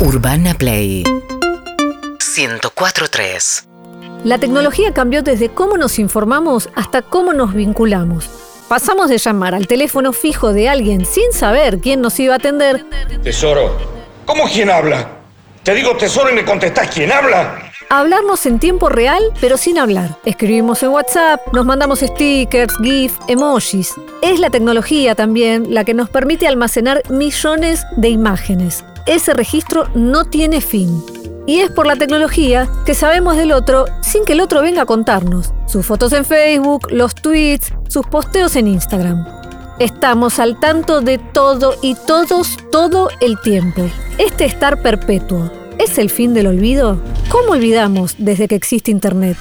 Urbana Play 104.3 La tecnología cambió desde cómo nos informamos hasta cómo nos vinculamos. Pasamos de llamar al teléfono fijo de alguien sin saber quién nos iba a atender Tesoro, ¿cómo quién habla? Te digo tesoro y me contestás quién habla. a hablarnos en tiempo real pero sin hablar. Escribimos en WhatsApp, nos mandamos stickers, GIF, emojis. Es la tecnología también la que nos permite almacenar millones de imágenes. Ese registro no tiene fin. Y es por la tecnología que sabemos del otro sin que el otro venga a contarnos. Sus fotos en Facebook, los tweets, sus posteos en Instagram. Estamos al tanto de todo y todos todo el tiempo. Este estar perpetuo, ¿es el fin del olvido? ¿Cómo olvidamos desde que existe Internet?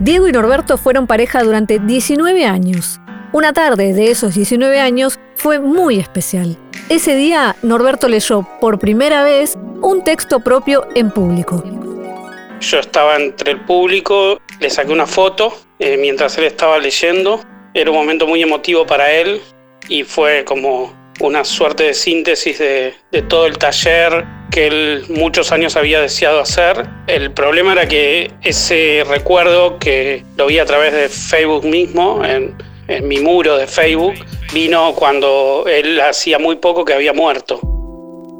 Diego y Norberto fueron pareja durante 19 años. Una tarde de esos 19 años fue muy especial. Ese día, Norberto leyó por primera vez un texto propio en público. Yo estaba entre el público, le saqué una foto eh, mientras él estaba leyendo. Era un momento muy emotivo para él y fue como una suerte de síntesis de, todo el taller que él muchos años había deseado hacer. El problema era que ese recuerdo que lo vi a través de Facebook mismo, en, en mi muro de Facebook, vino cuando él hacía muy poco que había muerto.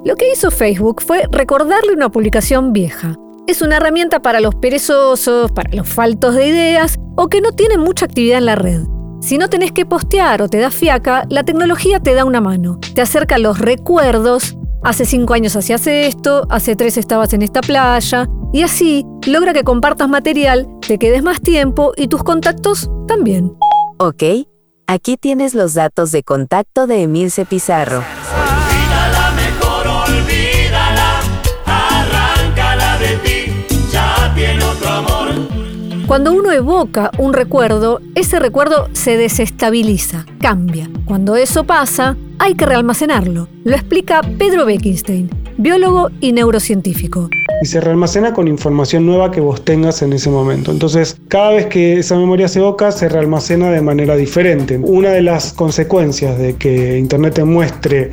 Lo que hizo Facebook fue recordarle una publicación vieja. Es una herramienta para los perezosos, para los faltos de ideas o que no tienen mucha actividad en la red. Si no tenés que postear o te da fiaca, la tecnología te da una mano. Te acerca los recuerdos. Hace cinco años hacías esto, hace tres estabas en esta playa. Y así logra que compartas material, te quedes más tiempo y tus contactos también. Ok, aquí tienes los datos de contacto de Emilce Pizarro. Cuando uno evoca un recuerdo, ese recuerdo se desestabiliza, cambia. Cuando eso pasa, hay que realmacenarlo. Lo explica Pedro Beckenstein, biólogo y neurocientífico. y se realmacena con información nueva que vos tengas en ese momento. Entonces, cada vez que esa memoria se evoca, se realmacena de manera diferente. Una de las consecuencias de que Internet te muestre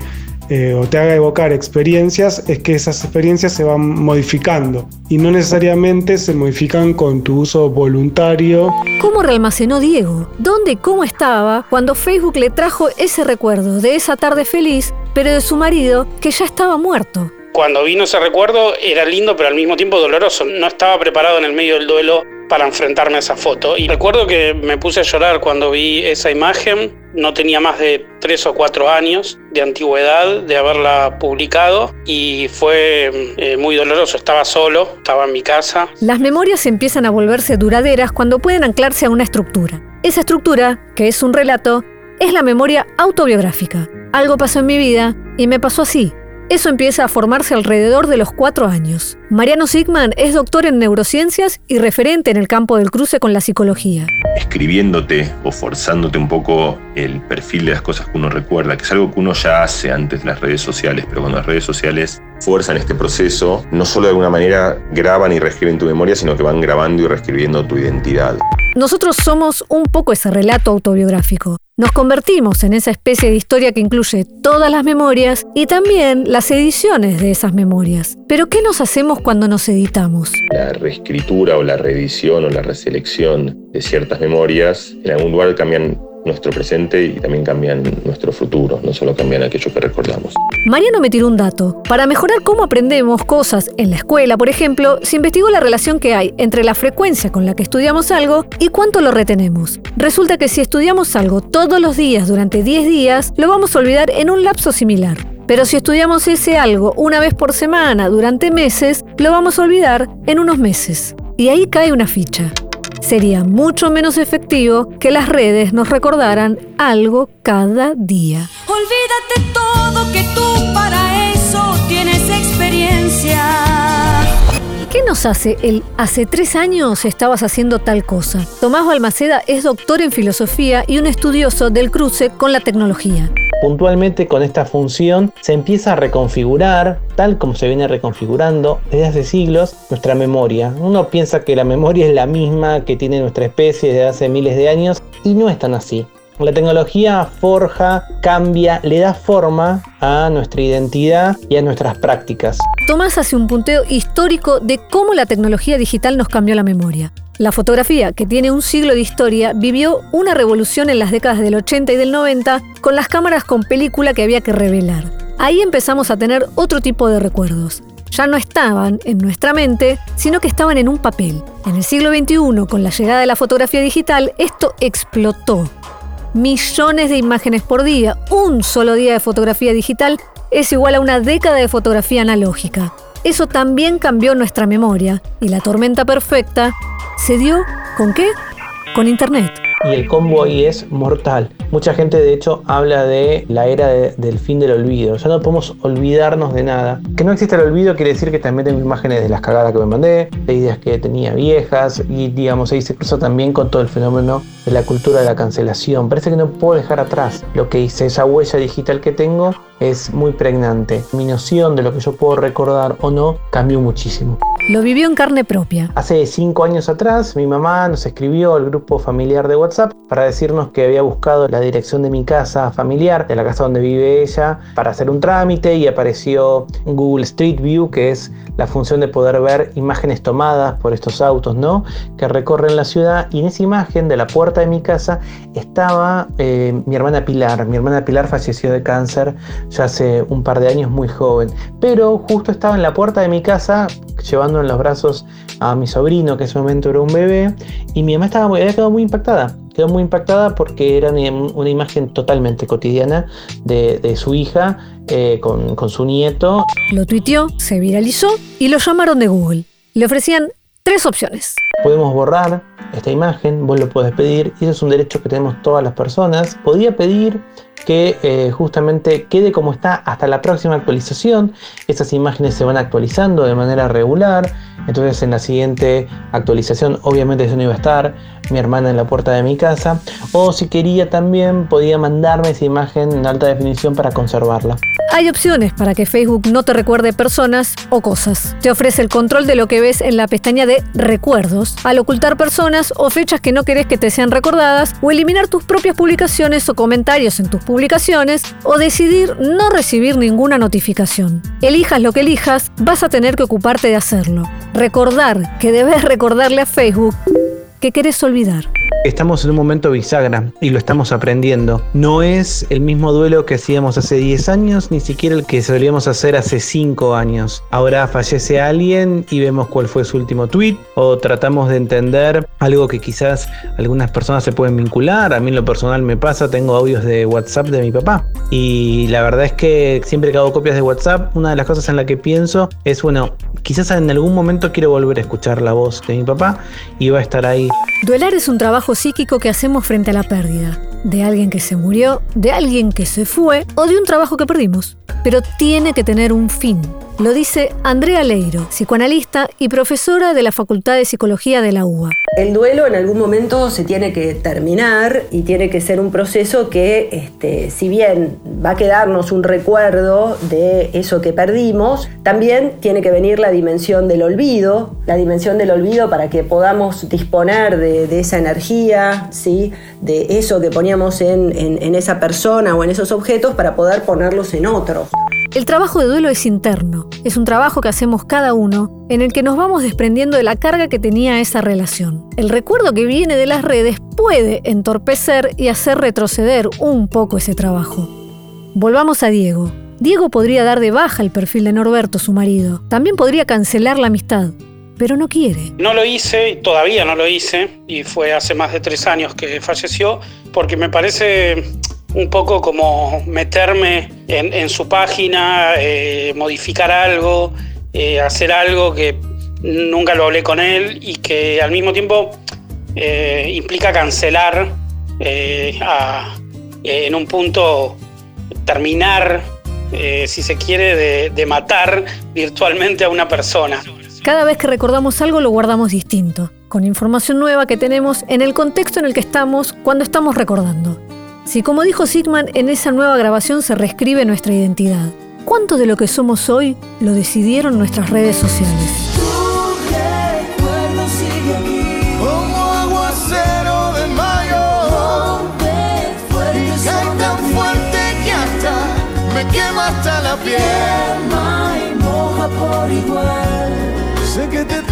eh, o te haga evocar experiencias es que esas experiencias se van modificando y no necesariamente se modifican con tu uso voluntario ¿Cómo realmacenó Diego? ¿Dónde y cómo estaba cuando Facebook le trajo ese recuerdo de esa tarde feliz, pero de su marido que ya estaba muerto? Cuando vino ese recuerdo era lindo pero al mismo tiempo doloroso. No estaba preparado en el medio del duelo para enfrentarme a esa foto. Y recuerdo que me puse a llorar cuando vi esa imagen. No tenía más de tres o cuatro años de antigüedad de haberla publicado y fue eh, muy doloroso. Estaba solo, estaba en mi casa. Las memorias empiezan a volverse duraderas cuando pueden anclarse a una estructura. Esa estructura, que es un relato, es la memoria autobiográfica. Algo pasó en mi vida y me pasó así. Eso empieza a formarse alrededor de los cuatro años. Mariano Sigman es doctor en neurociencias y referente en el campo del cruce con la psicología. escribiéndote o forzándote un poco el perfil de las cosas que uno recuerda, que es algo que uno ya hace antes de las redes sociales, pero cuando las redes sociales fuerzan este proceso, no solo de alguna manera graban y reescriben tu memoria, sino que van grabando y reescribiendo tu identidad. Nosotros somos un poco ese relato autobiográfico. Nos convertimos en esa especie de historia que incluye todas las memorias y también las ediciones de esas memorias. Pero ¿qué nos hacemos cuando nos editamos? La reescritura o la reedición o la reselección de ciertas memorias en algún lugar cambian nuestro presente y también cambian nuestro futuro, no solo cambian aquello que recordamos. Mariano me tiró un dato. Para mejorar cómo aprendemos cosas en la escuela, por ejemplo, se investigó la relación que hay entre la frecuencia con la que estudiamos algo y cuánto lo retenemos. Resulta que si estudiamos algo todos los días durante 10 días, lo vamos a olvidar en un lapso similar. Pero si estudiamos ese algo una vez por semana durante meses, lo vamos a olvidar en unos meses. Y ahí cae una ficha. Sería mucho menos efectivo que las redes nos recordaran algo cada día. Olvídate todo que tú para eso tienes experiencia. ¿Qué nos hace el hace tres años estabas haciendo tal cosa? Tomás Balmaceda es doctor en filosofía y un estudioso del cruce con la tecnología. Puntualmente con esta función se empieza a reconfigurar, tal como se viene reconfigurando desde hace siglos, nuestra memoria. Uno piensa que la memoria es la misma que tiene nuestra especie desde hace miles de años y no es tan así. La tecnología forja, cambia, le da forma a nuestra identidad y a nuestras prácticas. Tomás hace un punteo histórico de cómo la tecnología digital nos cambió la memoria. La fotografía, que tiene un siglo de historia, vivió una revolución en las décadas del 80 y del 90 con las cámaras con película que había que revelar. Ahí empezamos a tener otro tipo de recuerdos. Ya no estaban en nuestra mente, sino que estaban en un papel. En el siglo XXI, con la llegada de la fotografía digital, esto explotó. Millones de imágenes por día, un solo día de fotografía digital es igual a una década de fotografía analógica. Eso también cambió nuestra memoria y la tormenta perfecta se dio con qué? Con Internet. Y el combo ahí es mortal. Mucha gente de hecho habla de la era de- del fin del olvido. Ya no podemos olvidarnos de nada. Que no existe el olvido quiere decir que también tengo imágenes de las cagadas que me mandé, de ideas que tenía viejas y digamos ahí se cruza también con todo el fenómeno de la cultura de la cancelación. Parece que no puedo dejar atrás lo que hice, esa huella digital que tengo es muy pregnante. Mi noción de lo que yo puedo recordar o no cambió muchísimo. Lo vivió en carne propia. Hace cinco años atrás, mi mamá nos escribió al grupo familiar de WhatsApp para decirnos que había buscado la dirección de mi casa familiar, de la casa donde vive ella, para hacer un trámite y apareció Google Street View, que es la función de poder ver imágenes tomadas por estos autos, ¿no? Que recorren la ciudad y en esa imagen de la puerta de mi casa estaba eh, mi hermana Pilar. Mi hermana Pilar falleció de cáncer ya hace un par de años muy joven, pero justo estaba en la puerta de mi casa llevando en los brazos a mi sobrino, que en ese momento era un bebé, y mi mamá estaba muy, había quedado muy impactada. Quedó muy impactada porque era una, imagen totalmente cotidiana de, de su hija eh, con, con su nieto. Lo tuiteó, se viralizó y lo llamaron de Google. Le ofrecían tres opciones. Podemos borrar esta imagen, vos lo podés pedir, y eso es un derecho que tenemos todas las personas. Podía pedir que eh, justamente quede como está hasta la próxima actualización. Esas imágenes se van actualizando de manera regular. Entonces en la siguiente actualización obviamente eso no iba a estar mi hermana en la puerta de mi casa. O si quería también podía mandarme esa imagen en alta definición para conservarla. Hay opciones para que Facebook no te recuerde personas o cosas. Te ofrece el control de lo que ves en la pestaña de recuerdos, al ocultar personas o fechas que no querés que te sean recordadas, o eliminar tus propias publicaciones o comentarios en tus publicaciones, o decidir no recibir ninguna notificación. Elijas lo que elijas, vas a tener que ocuparte de hacerlo. Recordar que debes recordarle a Facebook que querés olvidar. Estamos en un momento bisagra y lo estamos aprendiendo. No es el mismo duelo que hacíamos hace 10 años, ni siquiera el que solíamos hacer hace 5 años. Ahora fallece alguien y vemos cuál fue su último tweet o tratamos de entender algo que quizás algunas personas se pueden vincular. A mí en lo personal me pasa, tengo audios de WhatsApp de mi papá y la verdad es que siempre que hago copias de WhatsApp, una de las cosas en la que pienso es, bueno, quizás en algún momento quiero volver a escuchar la voz de mi papá y va a estar ahí Duelar es un trabajo psíquico que hacemos frente a la pérdida, de alguien que se murió, de alguien que se fue o de un trabajo que perdimos. Pero tiene que tener un fin. Lo dice Andrea Leiro, psicoanalista y profesora de la Facultad de Psicología de la UBA. El duelo en algún momento se tiene que terminar y tiene que ser un proceso que, este, si bien va a quedarnos un recuerdo de eso que perdimos, también tiene que venir la dimensión del olvido, la dimensión del olvido para que podamos disponer de, esa energía, ¿sí? de eso que poníamos en, en, en esa persona o en esos objetos para poder ponerlos en otros. El trabajo de duelo es interno, es un trabajo que hacemos cada uno en el que nos vamos desprendiendo de la carga que tenía esa relación. El recuerdo que viene de las redes puede entorpecer y hacer retroceder un poco ese trabajo. Volvamos a Diego. Diego podría dar de baja el perfil de Norberto, su marido. También podría cancelar la amistad, pero no quiere. No lo hice, todavía no lo hice, y fue hace más de tres años que falleció, porque me parece un poco como meterme en, su página, eh, modificar algo, eh, hacer algo que nunca lo hablé con él y que al mismo tiempo eh, implica cancelar en un punto terminar, si se quiere, de matar virtualmente a una persona. Cada vez que recordamos algo lo guardamos distinto, con información nueva que tenemos en el contexto en el que estamos cuando estamos recordando. Si como dijo Sigman, en esa nueva grabación se reescribe nuestra identidad. ¿Cuánto de lo que somos hoy lo decidieron nuestras redes sociales? que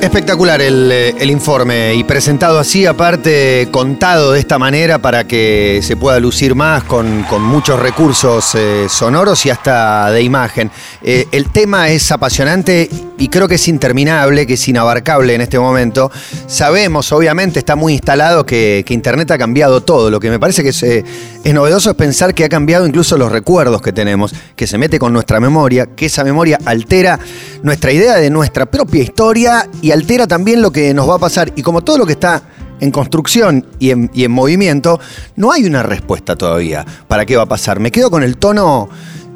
Espectacular el, eh, el informe y presentado así, aparte contado de esta manera para que se pueda lucir más con, con muchos recursos eh, sonoros y hasta de imagen. Eh, el tema es apasionante y creo que es interminable, que es inabarcable en este momento. Sabemos, obviamente, está muy instalado que, Internet ha cambiado todo. Lo que me parece que es, eh, es novedoso es pensar que ha cambiado incluso los recuerdos que tenemos, que se mete con nuestra memoria, que esa memoria altera nuestra idea de nuestra propia historia y altera también lo que nos va a pasar. Y como todo lo que está en construcción y en movimiento, no hay una respuesta todavía para qué va a pasar. Me quedo con el tono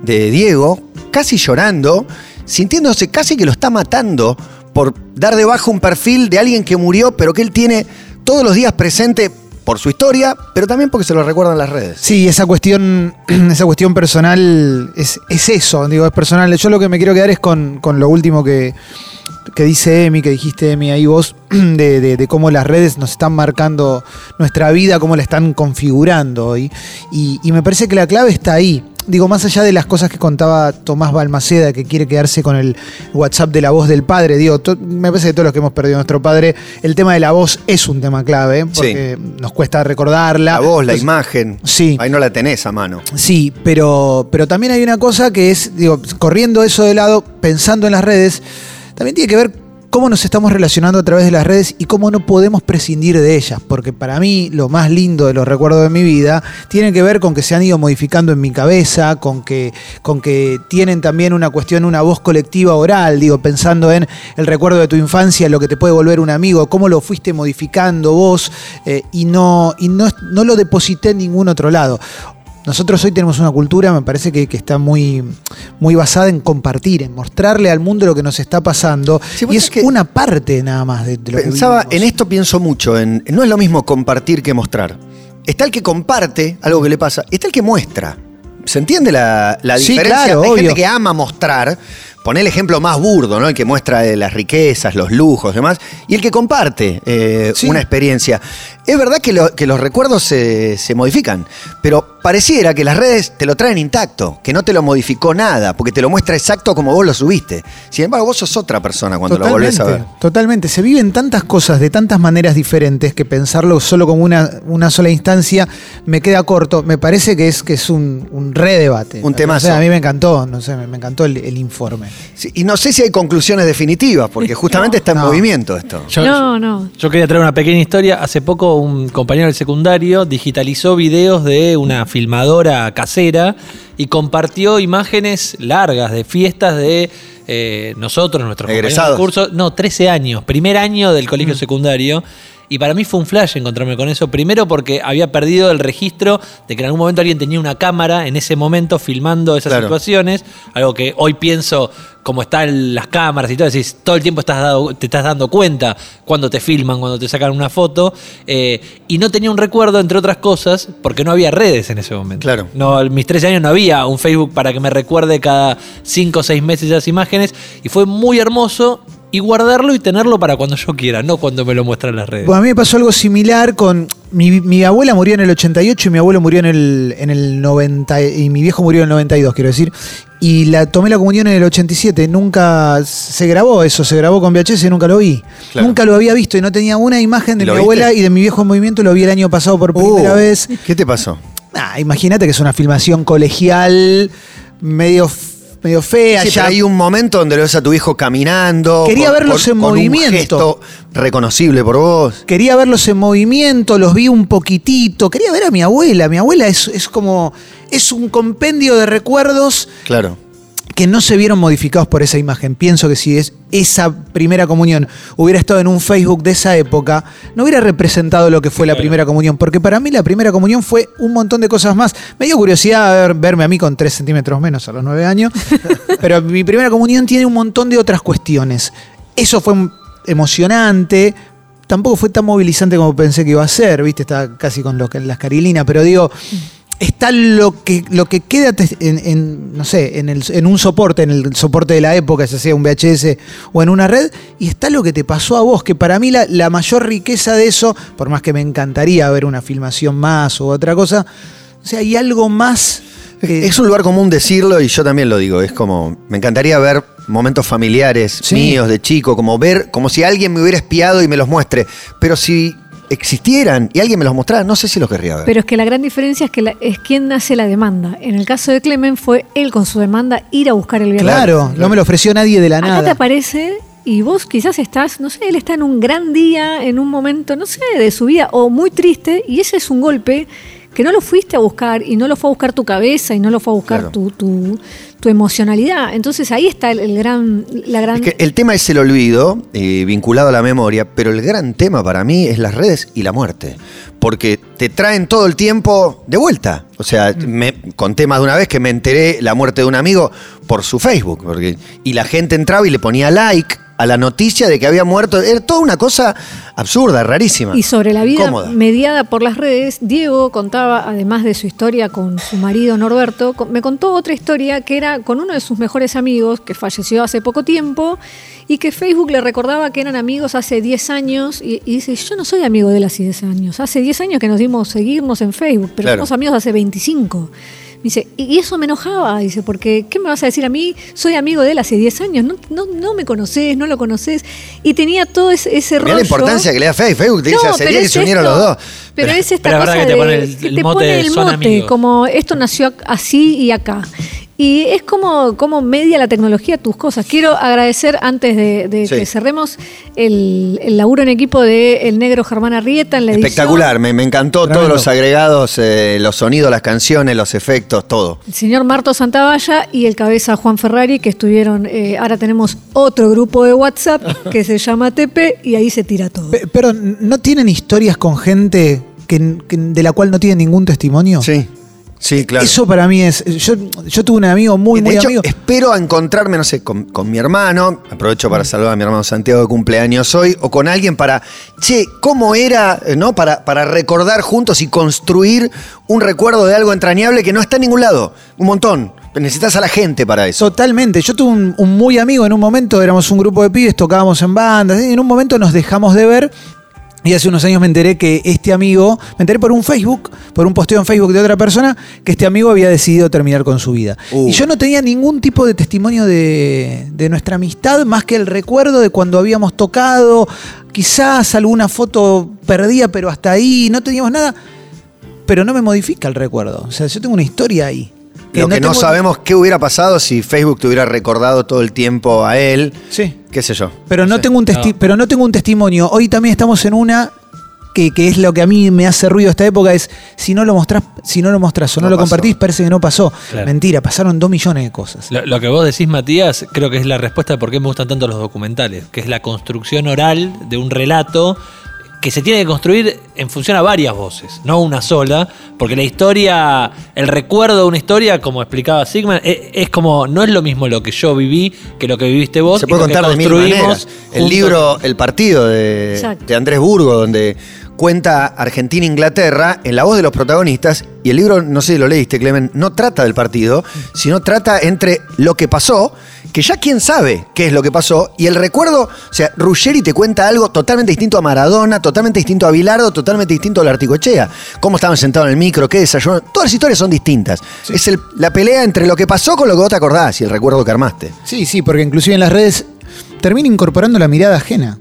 de Diego, casi llorando, sintiéndose casi que lo está matando por dar debajo un perfil de alguien que murió, pero que él tiene todos los días presente por su historia, pero también porque se lo recuerdan las redes. Sí, esa cuestión, esa cuestión personal es, es eso, digo, es personal. Yo lo que me quiero quedar es con, con lo último que, que dice Emi, que dijiste Emi ahí vos, de, de- cómo las redes nos están marcando nuestra vida, cómo la están configurando hoy. Y me parece que la clave está ahí. Digo, más allá de las cosas que contaba Tomás Balmaceda, que quiere quedarse con el WhatsApp de la voz del padre, digo, to- me parece que todos los que hemos perdido a nuestro padre, el tema de la voz es un tema clave, porque nos cuesta recordarla. La voz, la imagen. Sí. Ahí no la tenés a mano. Sí, pero, pero también hay una cosa que es, digo, corriendo eso de lado, pensando en las redes, también tiene que ver cómo nos estamos relacionando a través de las redes y cómo no podemos prescindir de ellas, porque para mí lo más lindo de los recuerdos de mi vida tiene que ver con que se han ido modificando en mi cabeza, con que, con que tienen también una cuestión, una voz colectiva oral, digo, pensando en el recuerdo de tu infancia, lo que te puede volver un amigo, cómo lo fuiste modificando vos eh, y, no, y no, no lo deposité en ningún otro lado. Nosotros hoy tenemos una cultura, me parece que, que está muy, muy basada en compartir, en mostrarle al mundo lo que nos está pasando. y es una parte nada más de, de lo Pensaba, que en esto pienso mucho, en, no es lo mismo compartir que mostrar. Está el que comparte algo que le pasa, está el que muestra. ¿Se entiende la, la Sí, diferencia? claro, Hay obvio. gente que ama mostrar, pone el ejemplo más burdo, ¿no? El que muestra eh, las riquezas, los lujos, demás, y el que comparte eh, una experiencia. Es verdad que, lo- que los recuerdos se, se modifican, pero pareciera que las redes te lo traen intacto, que no te lo modificó nada, porque te lo muestra exacto como vos lo subiste. Sin embargo, vos sos otra persona cuando lo volvés a ver. Totalmente. Se viven tantas cosas de tantas maneras diferentes que pensarlo solo como una, una sola instancia me queda corto. Me parece que es, que es un, un redebate. Un No temazo. sé, a mí me encantó, no sé, me, me encantó el, el informe. Sí, y no sé si hay conclusiones definitivas, porque justamente está en movimiento esto. Yo- No, no. Yo quería traer una pequeña historia. Hace poco un compañero del secundario digitalizó videos de una filmadora casera y compartió imágenes largas de fiestas de eh, nosotros, nuestros compañeros Egresados. de curso. No, 13 años, primer año del colegio secundario. Y para mí fue un flash encontrarme con eso. Primero porque había perdido el registro de que en algún momento alguien tenía una cámara en ese momento filmando esas Claro. situaciones. Algo que hoy pienso, como están las cámaras y todo, decís, todo el tiempo estás dado- te estás dando cuenta cuando te filman, cuando te sacan una foto. eh, y no tenía un recuerdo, entre otras cosas, porque no había redes en ese momento. Claro. No, en mis 13 años no había un Facebook para que me recuerde cada 5 o 6 meses esas imágenes. Y fue muy hermoso. Y guardarlo y tenerlo para cuando yo quiera, no cuando me lo muestran las redes. Bueno, a mí me pasó algo similar con. Mi, mi abuela murió en el 88 y mi abuelo murió en el, en el 90. Y mi viejo murió en el 92, quiero decir. Y la tomé la comunión en el 87. Nunca se grabó eso, se grabó con VHS y nunca lo vi. Claro. Nunca lo había visto y no tenía una imagen de ¿Y mi abuela y de mi viejo en movimiento. Lo vi el año pasado por primera Uh, vez. ¿Qué te pasó? Ah, Imagínate que es una filmación colegial, medio, medio fea. Sí, ya pero hay un momento donde lo ves a tu hijo caminando. Quería con- verlos con- en con movimiento. Un gesto reconocible por vos. Quería verlos en movimiento, los vi un poquitito. Quería ver a mi abuela. Mi abuela es, es como. Es un compendio de recuerdos Claro. que no se vieron modificados por esa imagen. Pienso que si es esa primera comunión hubiera estado en un Facebook de esa época, no hubiera representado lo que fue la primera comunión. Porque para mí la primera comunión fue un montón de cosas más. Me dio curiosidad ver- verme a mí con 3 centímetros menos a los 9 años. pero mi primera comunión tiene un montón de otras cuestiones. Eso fue emocionante. Tampoco fue tan movilizante como pensé que iba a ser, ¿viste? Está casi con lo que las carilinas, pero digo, está lo que, lo que queda en, en, no sé, en, el- en un soporte, en el soporte de la época, ya sea un VHS o en una red, y está lo que te pasó a vos, que para mí la, la mayor riqueza de eso, por más que me encantaría ver una filmación más o otra cosa, o sea, hay algo más... Es un lugar común decirlo y yo también lo digo. Es como, me encantaría ver momentos familiares Sí. míos de chico, como ver, como si alguien me hubiera espiado y me los muestre. Pero si existieran y alguien me los mostrara, no sé si los querría ver. Pero es que la gran diferencia es que la- es quien hace la demanda. En el caso de Clemen fue él con su demanda ir a buscar el viernes. Claro, no me lo ofreció nadie de la Acá te nada. aparece y vos quizás estás, no sé, él está en un gran día, en un momento, no sé, de su vida, o muy triste, y ese es un golpe que no lo fuiste a buscar y no lo fue a buscar tu cabeza y no lo fue a buscar Claro. tu, tu, tu emocionalidad. Entonces ahí está el, el gran, la gran... Es que el tema es el olvido, eh, vinculado a la memoria, pero el gran tema para mí es las redes y la muerte. Porque te traen todo el tiempo de vuelta. O sea, me conté más de una vez que me enteré la muerte de un amigo por su Facebook. Porque, y la gente entraba y le ponía like a la noticia de que había muerto. Era toda una cosa absurda, rarísima. Y sobre la vida mediada por las redes, Diego contaba, además de su historia con su marido Norberto, me contó otra historia que era con uno de sus mejores amigos, que falleció hace poco tiempo, y que Facebook le recordaba que eran amigos hace 10 años, y, y dice, yo no soy amigo de él hace 10 años, hace 10 años que nos dimos seguirnos en Facebook, pero Claro. somos amigos hace 25. Dice, y eso me enojaba, dice, porque ¿qué me vas a decir a mí? Soy amigo de él hace 10 años, no, no, no me conoces, no lo conoces. Y tenía todo ese, ese rollo. la importancia que le da Facebook. Facebook te dice, No, hace pero 10 que se unieron los dos. Pero, es esta pero cosa que te de- pone el- que el te mote pone el mote, como esto nació así y acá. Y es como, como media la tecnología tus cosas. Quiero agradecer, antes de, de Sí. que cerremos, el, el laburo en equipo de El Negro Germán Arrieta en la edición. Espectacular, me, me encantó todos los agregados, eh, los sonidos, las canciones, los efectos, todo. El señor Marto Santavalla y el cabeza Juan Ferrari, que estuvieron. eh, ahora tenemos otro grupo de WhatsApp que se llama TP y ahí se tira todo. Pe- Pero, ¿no tienen historias con gente que, que- de la cual no tienen ningún testimonio? Sí, sí, claro. Eso para mí es. Yo, yo tuve un amigo muy, de muy hecho, amigo. espero a encontrarme, no sé, con, con mi hermano, aprovecho para saludar a mi hermano Santiago de cumpleaños hoy, o con alguien para, che, ¿cómo era, eh, no? Para, para recordar juntos y construir un recuerdo de algo entrañable que no está en ningún lado. Un montón. Necesitas a la gente para eso. Totalmente. Yo tuve un, un muy amigo en un momento, éramos un grupo de pibes, tocábamos en bandas, y en un momento nos dejamos de ver. Y hace unos años me enteré que este amigo, me enteré por un Facebook, por un posteo en Facebook de otra persona, que este amigo había decidido terminar con su vida. Uh. Y yo no tenía ningún tipo de testimonio de, de nuestra amistad, más que el recuerdo de cuando habíamos tocado, quizás alguna foto perdida, pero hasta ahí, no teníamos nada. Pero no me modifica el recuerdo. O sea, yo tengo una historia ahí. Lo que no sabemos qué hubiera pasado si Facebook te hubiera recordado todo el tiempo a él. Sí. Qué sé yo. Pero no, sé. tengo un testi- pero no tengo un testimonio. Hoy también estamos en una que, que es lo que a mí me hace ruido esta época, es si no lo mostrás, si no lo mostrás o no, No lo pasó. compartís, parece que no pasó. Claro. Mentira, pasaron dos millones de cosas. Lo, lo que vos decís, Matías, creo que es la respuesta de por qué me gustan tanto los documentales, que es la construcción oral de un relato que se tiene que construir en función a varias voces, no una sola, porque la historia, el recuerdo de una historia, como explicaba Sigman, es, es como, no es lo mismo lo que yo viví que lo que viviste vos. Se puede contar de mil maneras. El libro El Partido de, de Andrés Burgo, donde cuenta Argentina-Inglaterra en la voz de los protagonistas, y el libro, no sé si lo leíste, Clemen, no trata del partido, sino trata entre lo que pasó, que ya quién sabe qué es lo que pasó, y el recuerdo, o sea, Ruggeri te cuenta algo totalmente distinto a Maradona, totalmente distinto a Bilardo, totalmente distinto a la Articochea. Cómo estaban sentados en el micro, qué desayunaron, todas las historias son distintas. Es el- la pelea entre lo que pasó con lo que vos te acordás y el recuerdo que armaste. Sí, sí, porque inclusive en las redes termina incorporando la mirada ajena,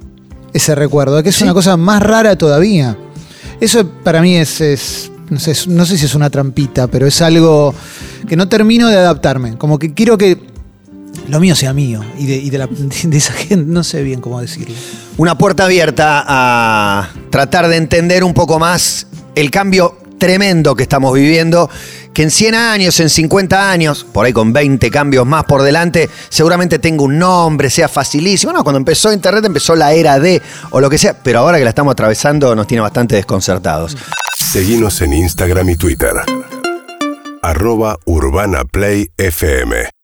ese recuerdo, que es una cosa más rara todavía. Eso para mí es, es- no, sé, es- no sé si es una trampita, pero es algo que no termino de adaptarme. Como que quiero que lo mío sea mío y de, y de la- de esa gente, no sé bien cómo decirlo. una puerta abierta a tratar de entender un poco más el cambio tremendo que estamos viviendo, que en 100 años, en 50 años, por ahí con 20 cambios más por delante, seguramente tenga un nombre, sea facilísimo. No, cuando empezó Internet empezó la era de o lo que sea, pero ahora que la estamos atravesando nos tiene bastante desconcertados. Seguinos en Instagram y Twitter. Arroba Urbana Play FM.